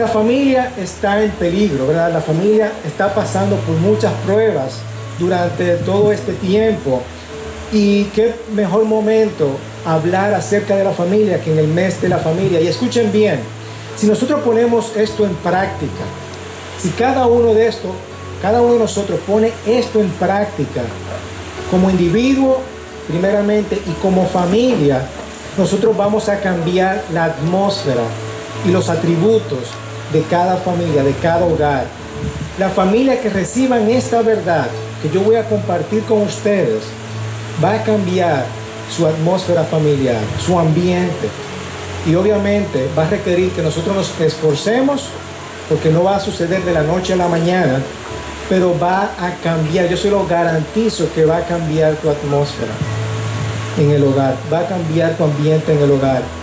La familia está en peligro, ¿verdad? La familia está pasando por muchas pruebas durante todo este tiempo. Y qué mejor momento hablar acerca de la familia que en el mes de la familia. Y escuchen bien, si nosotros ponemos esto en práctica, si cada uno de estos, cada uno de nosotros pone esto en práctica, como individuo primeramente y como familia, nosotros vamos a cambiar la atmósfera y los atributos de cada familia, de cada hogar. La familia que reciban esta verdad que yo voy a compartir con ustedes va a cambiar su atmósfera familiar, su ambiente. Y obviamente va a requerir que nosotros nos esforcemos, porque no va a suceder de la noche a la mañana, pero va a cambiar, yo se lo garantizo que va a cambiar tu atmósfera en el hogar, va a cambiar tu ambiente en el hogar.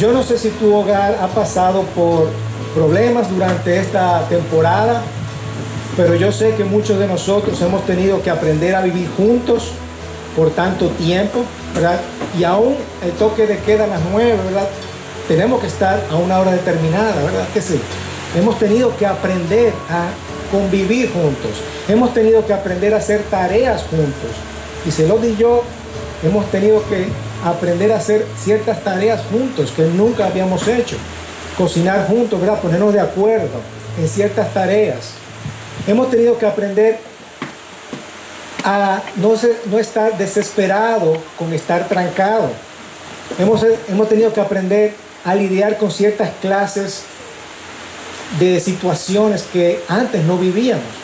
Yo no sé si tu hogar ha pasado por problemas durante esta temporada, pero yo sé que muchos de nosotros hemos tenido que aprender a vivir juntos por tanto tiempo, ¿verdad? Y aún el toque de queda a las nueve, ¿verdad? Tenemos que estar a una hora determinada, ¿verdad? Que sí. Hemos tenido que aprender a convivir juntos. Hemos tenido que aprender a hacer tareas juntos. Y se lo di yo, hemos tenido que aprender a hacer ciertas tareas juntos que nunca habíamos hecho. Cocinar juntos, ¿verdad? Ponernos de acuerdo en ciertas tareas. Hemos tenido que aprender a no, no estar desesperado con estar trancado. Hemos, hemos tenido que aprender a lidiar con ciertas clases de situaciones que antes no vivíamos.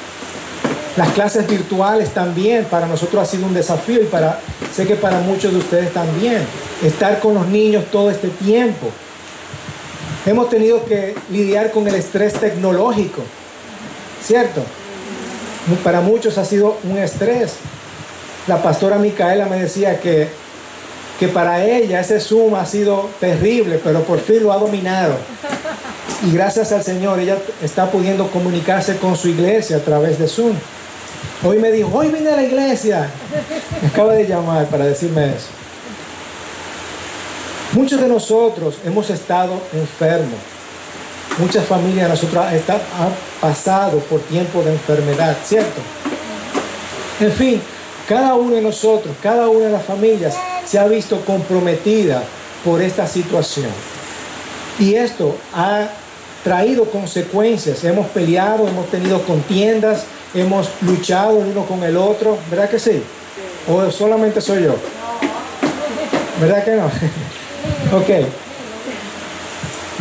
Las clases virtuales también para nosotros ha sido un desafío y para sé que para muchos de ustedes también estar con los niños todo este tiempo. Hemos tenido que lidiar con el estrés tecnológico, ¿cierto? Para muchos ha sido un estrés. La pastora Micaela me decía que, que para ella ese Zoom ha sido terrible, pero por fin lo ha dominado. Y gracias al Señor, ella está pudiendo comunicarse con su iglesia a través de Zoom. Hoy me dijo, hoy vine a la iglesia. Me acaba de llamar para decirme eso. Muchos de nosotros hemos estado enfermos. Muchas familias de nosotros han pasado por tiempo de enfermedad, ¿cierto? En fin, cada uno de nosotros, cada una de las familias se ha visto comprometida por esta situación. Y esto ha traído consecuencias. Hemos peleado, hemos tenido contiendas, hemos luchado el uno con el otro, ¿verdad que sí? ¿O solamente soy yo? ¿Verdad que no? ok.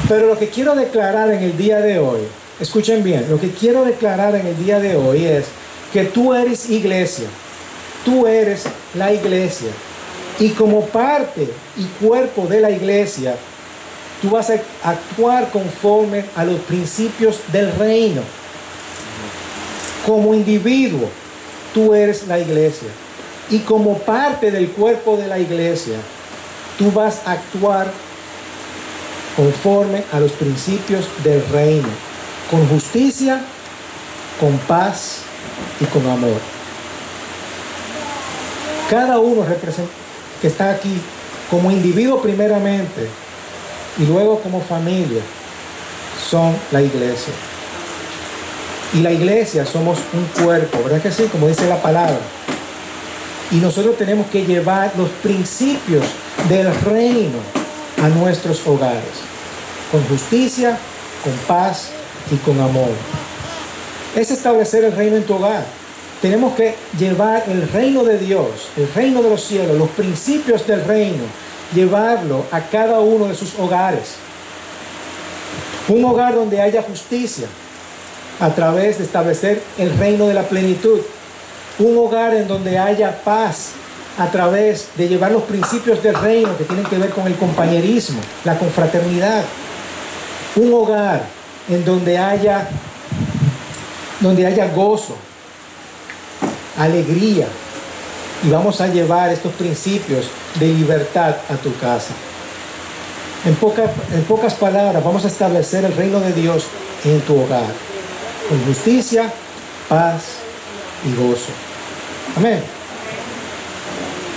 Pero lo que quiero declarar en el día de hoy, escuchen bien, lo que quiero declarar en el día de hoy es que tú eres iglesia, tú eres la iglesia. Y como parte y cuerpo de la iglesia, tú vas a actuar conforme a los principios del reino. Como individuo, tú eres la iglesia. Y como parte del cuerpo de la iglesia, tú vas a actuar conforme a los principios del reino, con justicia, con paz y con amor. Cada uno que está aquí como individuo primeramente y luego como familia son la iglesia. Y la iglesia somos un cuerpo, ¿verdad que sí? Como dice la palabra. Y nosotros tenemos que llevar los principios del reino a nuestros hogares, con justicia, con paz y con amor. Es establecer el reino en tu hogar. Tenemos que llevar el reino de Dios, el reino de los cielos, los principios del reino, llevarlo a cada uno de sus hogares. Un hogar donde haya justicia a través de establecer el reino de la plenitud. Un hogar en donde haya paz a través de llevar los principios del reino que tienen que ver con el compañerismo, la confraternidad. Un hogar en donde haya donde haya gozo, alegría, y vamos a llevar estos principios de libertad a tu casa. En, en pocas palabras, vamos a establecer el reino de Dios en tu hogar, con justicia, paz y gozo. Amén.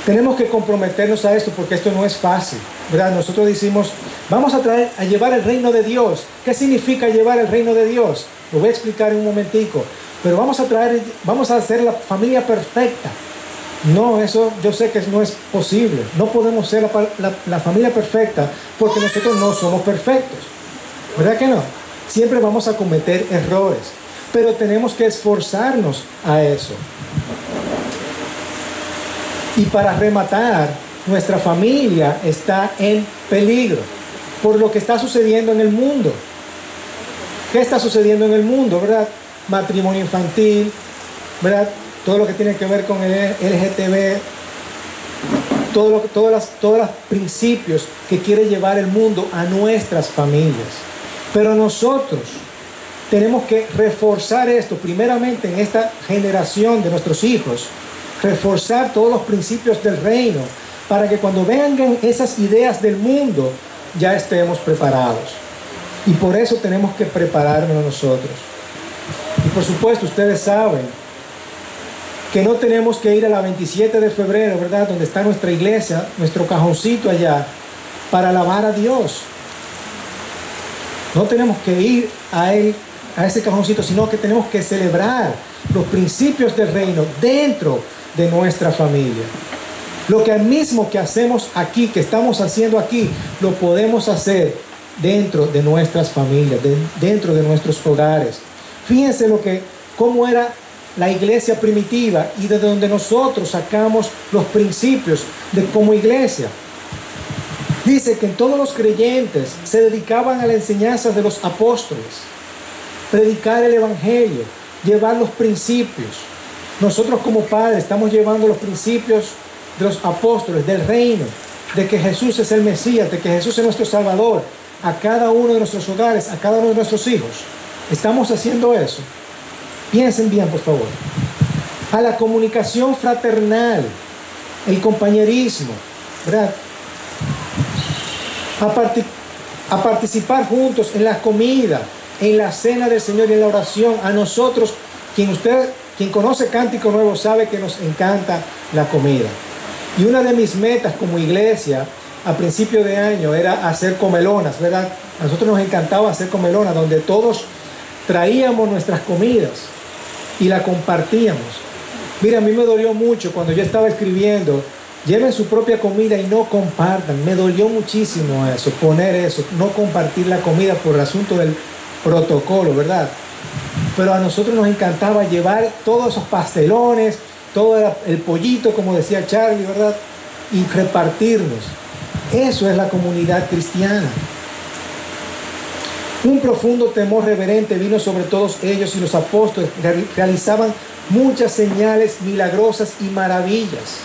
Tenemos que comprometernos a esto porque esto no es fácil. ¿verdad? Nosotros decimos, Vamos a traer a llevar el reino de Dios. ¿Qué significa llevar el reino de Dios? Lo voy a explicar en un momentico. Pero vamos a traer, vamos a hacer la familia perfecta. No, eso yo sé que no es posible. No podemos ser la, familia perfecta porque nosotros no somos perfectos. ¿Verdad que no? Siempre vamos a cometer errores. Pero tenemos que esforzarnos a eso. Y para rematar, nuestra familia está en peligro por lo que está sucediendo en el mundo. ¿Qué está sucediendo en el mundo, verdad? Matrimonio infantil, ¿verdad? Todo lo que tiene que ver con el LGTB, todo lo, todas las, todos los principios que quiere llevar el mundo a nuestras familias. Pero nosotros tenemos que reforzar esto, primeramente en esta generación de nuestros hijos, reforzar todos los principios del reino, para que cuando vengan esas ideas del mundo, ya estemos preparados. Y por eso tenemos que prepararnos nosotros. Y por supuesto, ustedes saben que no tenemos que ir a la 27 de febrero, ¿verdad? Donde está nuestra iglesia, nuestro cajoncito allá, para alabar a Dios. No tenemos que ir a él, a ese cajoncito, sino que tenemos que celebrar los principios del reino dentro de nuestra familia. Lo que mismo que hacemos aquí, que estamos haciendo aquí, lo podemos hacer dentro de nuestras familias, dentro de nuestros hogares. Fíjense lo que, cómo era la iglesia primitiva y de donde nosotros sacamos los principios de como iglesia. Dice que todos los creyentes se dedicaban a la enseñanza de los apóstoles, predicar el evangelio, llevar los principios. Nosotros como padres estamos llevando los principios de los apóstoles, del reino, de que Jesús es el Mesías, de que Jesús es nuestro Salvador, a cada uno de nuestros hogares, a cada uno de nuestros hijos. Estamos haciendo eso. Piensen bien, por favor. A la comunicación fraternal, el compañerismo, ¿verdad? A, participar juntos en la comida, en la cena del Señor y en la oración. A nosotros, quien usted, quien conoce Cántico Nuevo, sabe que nos encanta la comida. Y una de mis metas como iglesia a principio de año era hacer comelonas, ¿verdad? A nosotros nos encantaba hacer comelonas, donde todos traíamos nuestras comidas y la compartíamos. Mira, a mí me dolió mucho cuando yo estaba escribiendo, lleven su propia comida y no compartan. Me dolió muchísimo eso, poner eso, no compartir la comida por el asunto del protocolo, ¿verdad? Pero a nosotros nos encantaba llevar todos esos pastelones, todo el pollito, como decía Charlie, ¿verdad? Y repartirnos. Eso es la comunidad cristiana. Un profundo temor reverente vino sobre todos ellos y los apóstoles realizaban muchas señales milagrosas y maravillas.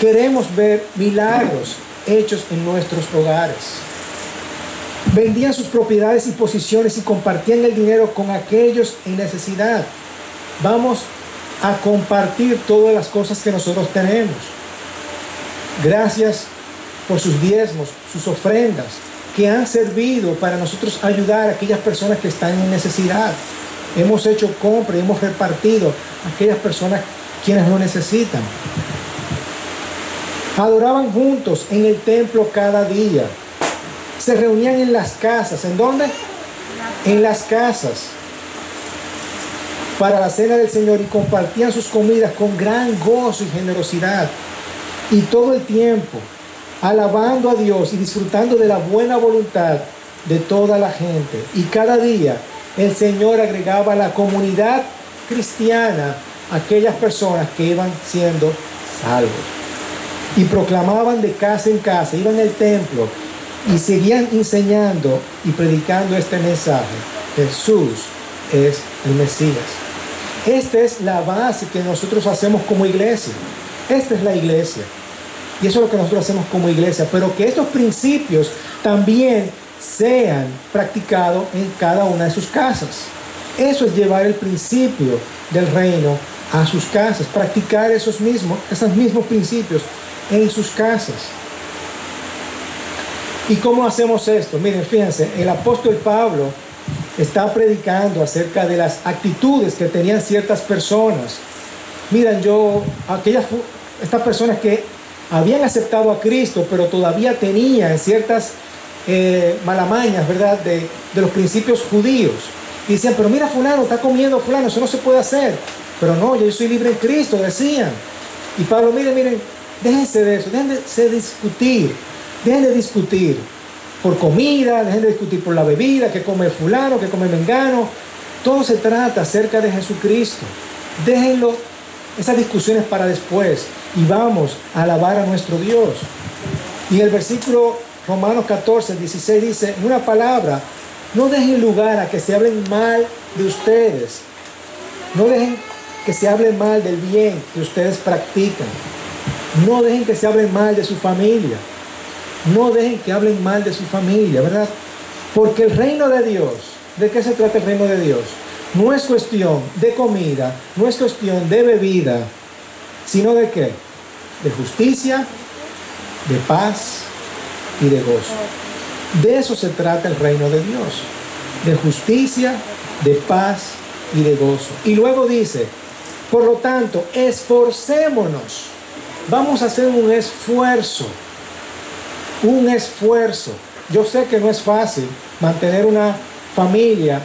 Queremos ver milagros hechos en nuestros hogares. Vendían sus propiedades y posiciones y compartían el dinero con aquellos en necesidad. Vamos a compartir todas las cosas que nosotros tenemos. Gracias por sus diezmos, sus ofrendas, que han servido para nosotros ayudar a aquellas personas que están en necesidad. Hemos hecho compra y hemos repartido a aquellas personas quienes lo necesitan. Adoraban juntos en el templo cada día. Se reunían en las casas. ¿En dónde? En las casas para la cena del Señor y compartían sus comidas con gran gozo y generosidad. Y todo el tiempo alabando a Dios y disfrutando de la buena voluntad de toda la gente. Y cada día el Señor agregaba a la comunidad cristiana aquellas personas que iban siendo salvos. Y proclamaban de casa en casa, iban al templo y seguían enseñando y predicando este mensaje. Jesús es el Mesías. Esta es la base que nosotros hacemos como iglesia. Esta es la iglesia. Y eso es lo que nosotros hacemos como iglesia. Pero que estos principios también sean practicados en cada una de sus casas. Eso es llevar el principio del reino a sus casas, practicar esos mismos, esos mismos principios en sus casas. ¿Y cómo hacemos esto? Miren, fíjense, el apóstol Pablo está predicando acerca de las actitudes que tenían ciertas personas. Miren, yo, aquellas, estas personas que habían aceptado a Cristo, pero todavía tenían ciertas eh, malamañas, ¿verdad? De, de los principios judíos. Y decían, pero mira fulano, está comiendo fulano, eso no se puede hacer. Pero no, yo soy libre en Cristo, decían. Y Pablo, miren, miren, déjense de eso, déjense discutir, dejen de discutir por comida, dejen de discutir por la bebida, que come fulano, que come mengano. Todo se trata acerca de Jesucristo. Déjenlo, esas discusiones para después y vamos a alabar a nuestro Dios. Y el versículo Romanos 14, 16 dice, en una palabra, no dejen lugar a que se hablen mal de ustedes. No dejen que se hable mal del bien que ustedes practican. No dejen que se hablen mal de su familia. No dejen que hablen mal de su familia, ¿verdad? Porque el reino de Dios, ¿de qué se trata el reino de Dios? No es cuestión de comida, no es cuestión de bebida, sino de qué? De justicia, de paz y de gozo. De eso se trata el reino de Dios, de justicia, de paz y de gozo. Y luego dice, por lo tanto, esforcémonos. Vamos a hacer un esfuerzo, un esfuerzo. Yo sé que no es fácil mantener una familia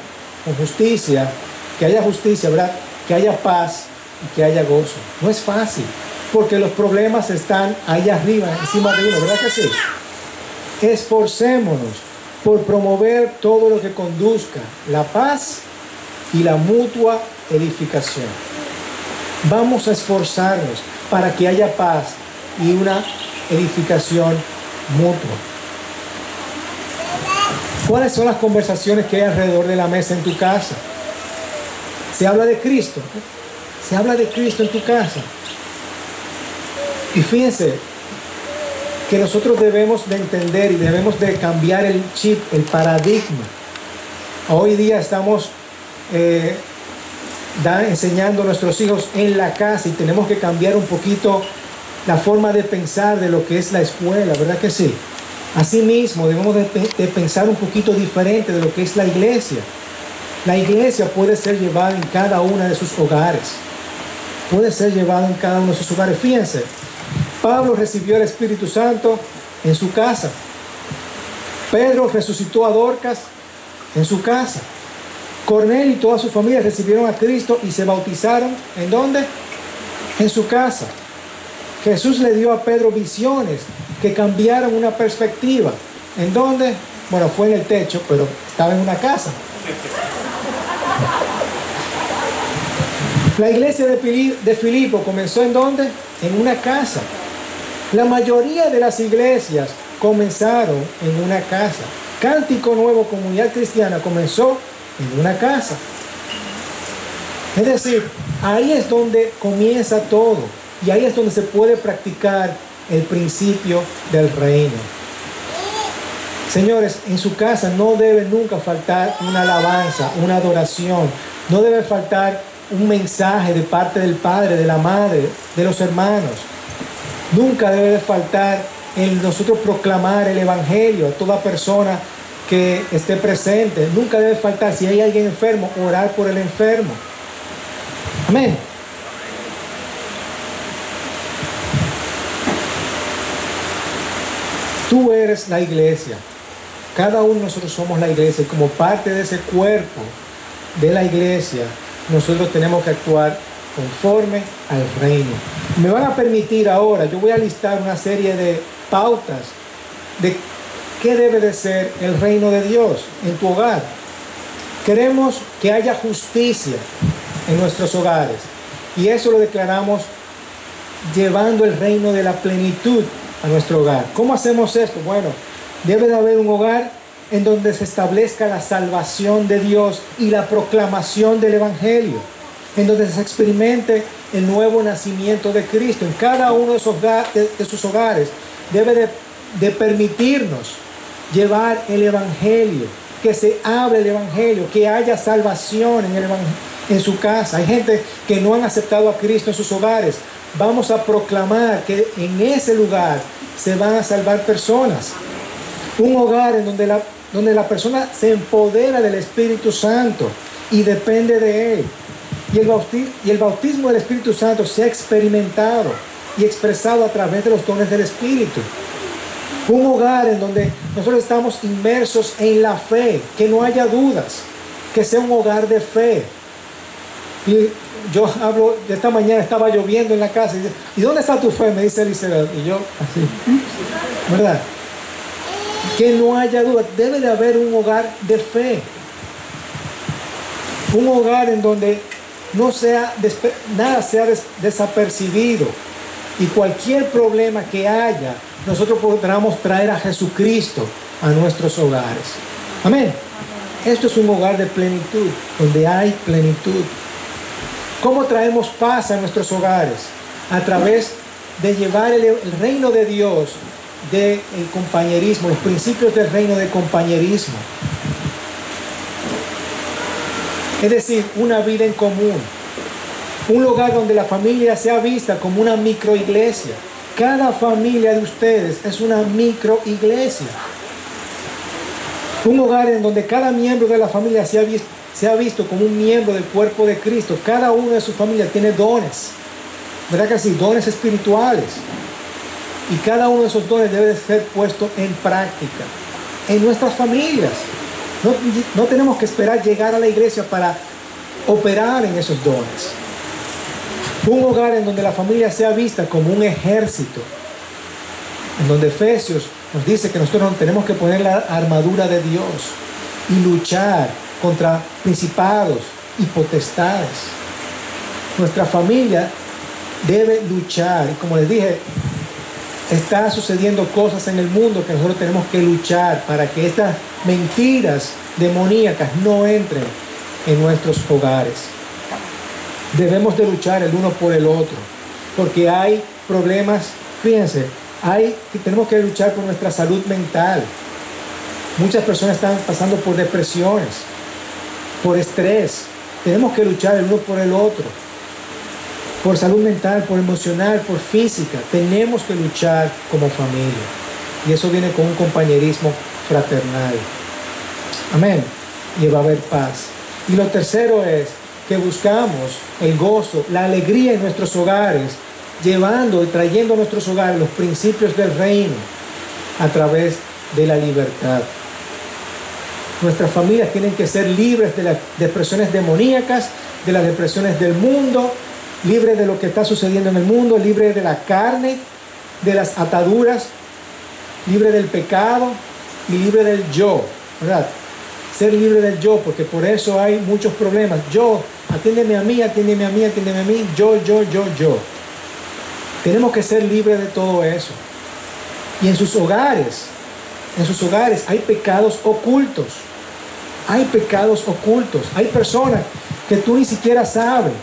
con justicia, que haya justicia, ¿verdad? Que haya paz y que haya gozo. No es fácil, porque los problemas están ahí arriba, encima de uno, ¿verdad que sí? Esforcémonos por promover todo lo que conduzca la paz y la mutua edificación. Vamos a esforzarnos para que haya paz y una edificación mutua. ¿Cuáles son las conversaciones que hay alrededor de la mesa en tu casa? Se habla de Cristo. Se habla de Cristo en tu casa. Y fíjense que nosotros debemos de entender y debemos de cambiar el chip, el paradigma. Hoy día estamos eh, enseñando a nuestros hijos en la casa y tenemos que cambiar un poquito la forma de pensar de lo que es la escuela, ¿verdad que sí? Asimismo, debemos de, pensar un poquito diferente de lo que es la iglesia. La iglesia puede ser llevada en cada una de sus hogares. Puede ser llevada en cada uno de sus hogares. Fíjense, Pablo recibió el Espíritu Santo en su casa. Pedro resucitó a Dorcas en su casa. Cornelio y toda su familia recibieron a Cristo y se bautizaron. ¿En dónde? En su casa. Jesús le dio a Pedro visiones que cambiaron una perspectiva. ¿En dónde? Bueno, fue en el techo, pero estaba en una casa. La iglesia de Filipo comenzó en dónde? En una casa. La mayoría de las iglesias comenzaron en una casa. Cántico Nuevo Comunidad Cristiana comenzó en una casa. Es decir, ahí es donde comienza todo y ahí es donde se puede practicar el principio del reino. Señores, en su casa no debe nunca faltar una alabanza, una adoración. No debe faltar un mensaje de parte del Padre, de la Madre, de los hermanos. Nunca debe faltar en nosotros proclamar el Evangelio a toda persona que esté presente. Nunca debe faltar, si hay alguien enfermo, orar por el enfermo. Amén. Tú eres la iglesia. Cada uno de nosotros somos la iglesia y como parte de ese cuerpo de la iglesia, nosotros tenemos que actuar conforme al reino. Me van a permitir ahora, yo voy a listar una serie de pautas de qué debe de ser el reino de Dios en tu hogar. Queremos que haya justicia en nuestros hogares y eso lo declaramos llevando el reino de la plenitud a nuestro hogar. ¿Cómo hacemos esto? Bueno, debe de haber un hogar en donde se establezca la salvación de Dios y la proclamación del Evangelio en donde se experimente el nuevo nacimiento de Cristo. En cada uno de, sus hogares debe de, permitirnos llevar el Evangelio, que se hable el Evangelio, que haya salvación en, en su casa. Hay gente que no han aceptado a Cristo en sus hogares. Vamos a proclamar que en ese lugar se van a salvar personas. Un hogar en donde la, donde la persona se empodera del Espíritu Santo y depende de Él. Y el, bautismo, y el bautismo del Espíritu Santo se ha experimentado y expresado a través de los dones del Espíritu. Un hogar en donde nosotros estamos inmersos en la fe, que no haya dudas, que sea un hogar de fe. Y yo hablo, de esta mañana estaba lloviendo en la casa y dice, ¿y dónde está tu fe? Me dice Elizabeth. Y yo, así, ¿verdad? Que no haya duda, debe de haber un hogar de fe. Un hogar en donde no sea nada sea desapercibido y cualquier problema que haya, nosotros podamos traer a Jesucristo a nuestros hogares. Amén. Esto es un hogar de plenitud, donde hay plenitud. ¿Cómo traemos paz a nuestros hogares? A través de llevar el, reino de Dios, del compañerismo, los principios del reino de compañerismo. Es decir, una vida en común. Un lugar donde la familia sea vista como una microiglesia. Cada familia de ustedes es una microiglesia. Un hogar en donde cada miembro de la familia sea visto, sea visto como un miembro del cuerpo de Cristo. Cada uno de su familia tiene dones. ¿Verdad que sí? Dones espirituales. Y cada uno de esos dones debe ser puesto en práctica. En nuestras familias. No, no tenemos que esperar llegar a la iglesia para operar en esos dones. Un hogar en donde la familia sea vista como un ejército. En donde Efesios nos dice que nosotros tenemos que poner la armadura de Dios y luchar contra principados y potestades. Nuestra familia debe luchar. Como les dije, está sucediendo cosas en el mundo que nosotros tenemos que luchar para que estas mentiras demoníacas no entren en nuestros hogares. Debemos de luchar el uno por el otro, porque hay problemas, fíjense, hay, tenemos que luchar por nuestra salud mental. Muchas personas están pasando por depresiones, por estrés. Tenemos que luchar el uno por el otro. Por salud mental, por emocional, por física. Tenemos que luchar como familia. Y eso viene con un compañerismo fraternal. Amén. Y va a haber paz. Y lo tercero es que buscamos el gozo, la alegría en nuestros hogares, llevando y trayendo a nuestros hogares los principios del reino a través de la libertad. Nuestras familias tienen que ser libres de las depresiones demoníacas, de las depresiones del mundo, libres de lo que está sucediendo en el mundo, libres de la carne, de las ataduras, libre del pecado y libre del yo, ¿verdad? Ser libre del yo, porque por eso hay muchos problemas. Yo atiéndeme a mí, atiéndeme a mí, atiéndeme a mí, yo, yo, yo, yo. Tenemos que ser libres de todo eso. Y en sus hogares, en sus hogares hay pecados ocultos. Hay pecados ocultos. Hay personas que tú ni siquiera sabes.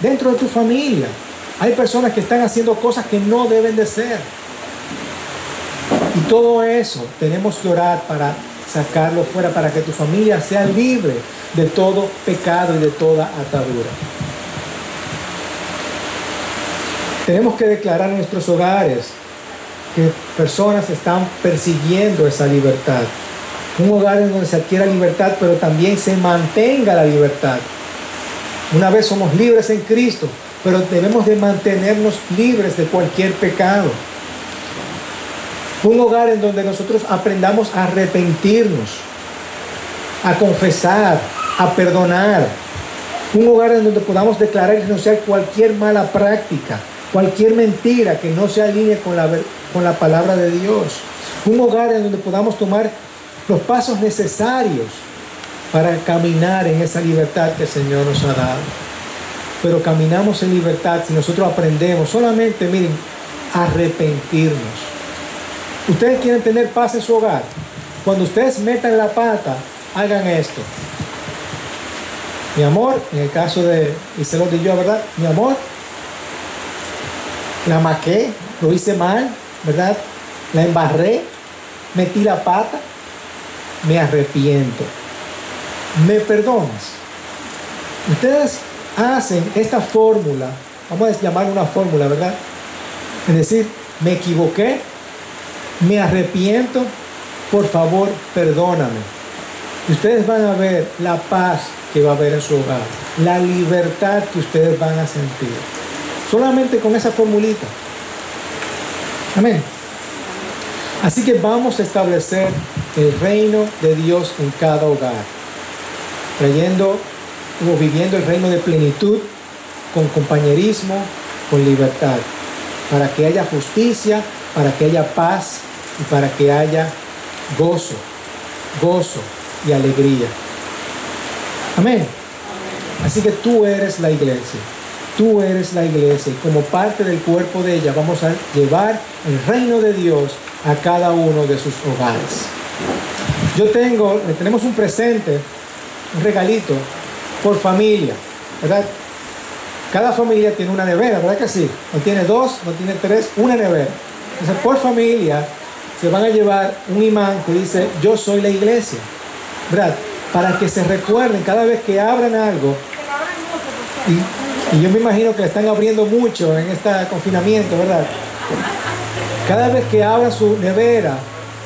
Dentro de tu familia. Hay personas que están haciendo cosas que no deben de ser. Y todo eso tenemos que orar para sacarlo fuera, para que tu familia sea libre de todo pecado y de toda atadura. Tenemos que declarar en nuestros hogares que personas están persiguiendo esa libertad. Un hogar en donde se adquiera libertad, pero también se mantenga la libertad. Una vez somos libres en Cristo, pero debemos de mantenernos libres de cualquier pecado. Un hogar en donde nosotros aprendamos a arrepentirnos, a confesar, a perdonar. Un hogar en donde podamos declarar y renunciar cualquier mala práctica, cualquier mentira que no se alinee con la, la palabra de Dios. Un hogar en donde podamos tomar los pasos necesarios para caminar en esa libertad que el Señor nos ha dado. Pero caminamos en libertad si nosotros aprendemos solamente, miren, arrepentirnos. Ustedes quieren tener paz en su hogar. Cuando ustedes metan la pata, hagan esto. Mi amor, en el caso de y yo, ¿verdad? Mi amor, la maqué, lo hice mal, ¿verdad? La embarré, metí la pata, me arrepiento. ¿Me perdonas? Ustedes hacen esta fórmula, vamos a llamar una fórmula, ¿verdad? Es decir, me equivoqué, me arrepiento, por favor, perdóname. ustedes van a ver la paz que va a haber en su hogar, la libertad que ustedes van a sentir. Solamente con esa formulita. Amén. Así que vamos a establecer el reino de Dios en cada hogar, trayendo o viviendo el reino de plenitud con compañerismo, con libertad, para que haya justicia, para que haya paz y para que haya gozo, gozo y alegría. Amén. Así que tú eres la iglesia. Tú eres la iglesia y como parte del cuerpo de ella vamos a llevar el reino de Dios a cada uno de sus hogares. Yo tengo, tenemos un presente, un regalito por familia, ¿verdad? Cada familia tiene una nevera, ¿verdad que sí? No tiene dos, no tiene tres, una nevera. Entonces, por familia se van a llevar un imán que dice, yo soy la iglesia, ¿verdad? Para que se recuerden cada vez que abran algo. Y, y yo me imagino que están abriendo mucho en este confinamiento, ¿verdad? Cada vez que abran su nevera,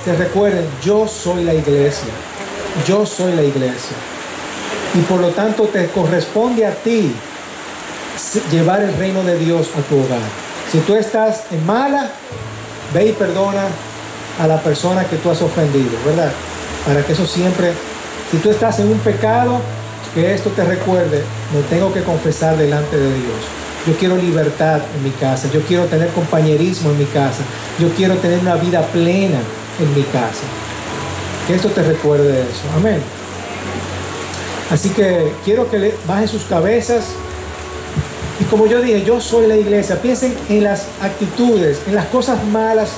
se recuerden, yo soy la iglesia. Yo soy la iglesia. Y por lo tanto te corresponde a ti llevar el reino de Dios a tu hogar. Si tú estás en mala, ve y perdona a la persona que tú has ofendido, ¿verdad? Para que eso siempre, si tú estás en un pecado, que esto te recuerde, me tengo que confesar delante de Dios. Yo quiero libertad en mi casa, yo quiero tener compañerismo en mi casa, yo quiero tener una vida plena en mi casa. Que esto te recuerde eso. Amén. Así que quiero que bajen sus cabezas. Y como yo dije, yo soy la iglesia. Piensen en las actitudes, en las cosas malas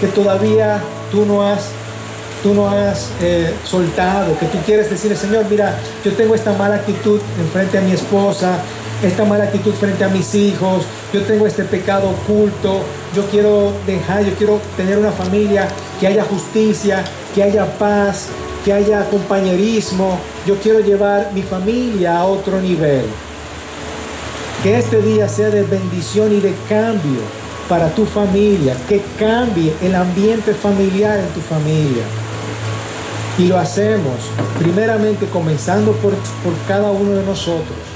que todavía tú no has, tú no has eh, soltado, que tú quieres decirle, Señor, mira, yo tengo esta mala actitud en frente a mi esposa, esta mala actitud frente a mis hijos, yo tengo este pecado oculto, yo quiero dejar, yo quiero tener una familia que haya justicia, que haya paz, que haya compañerismo, yo quiero llevar mi familia a otro nivel. Que este día sea de bendición y de cambio para tu familia, que cambie el ambiente familiar en tu familia. Y lo hacemos primeramente comenzando por, por cada uno de nosotros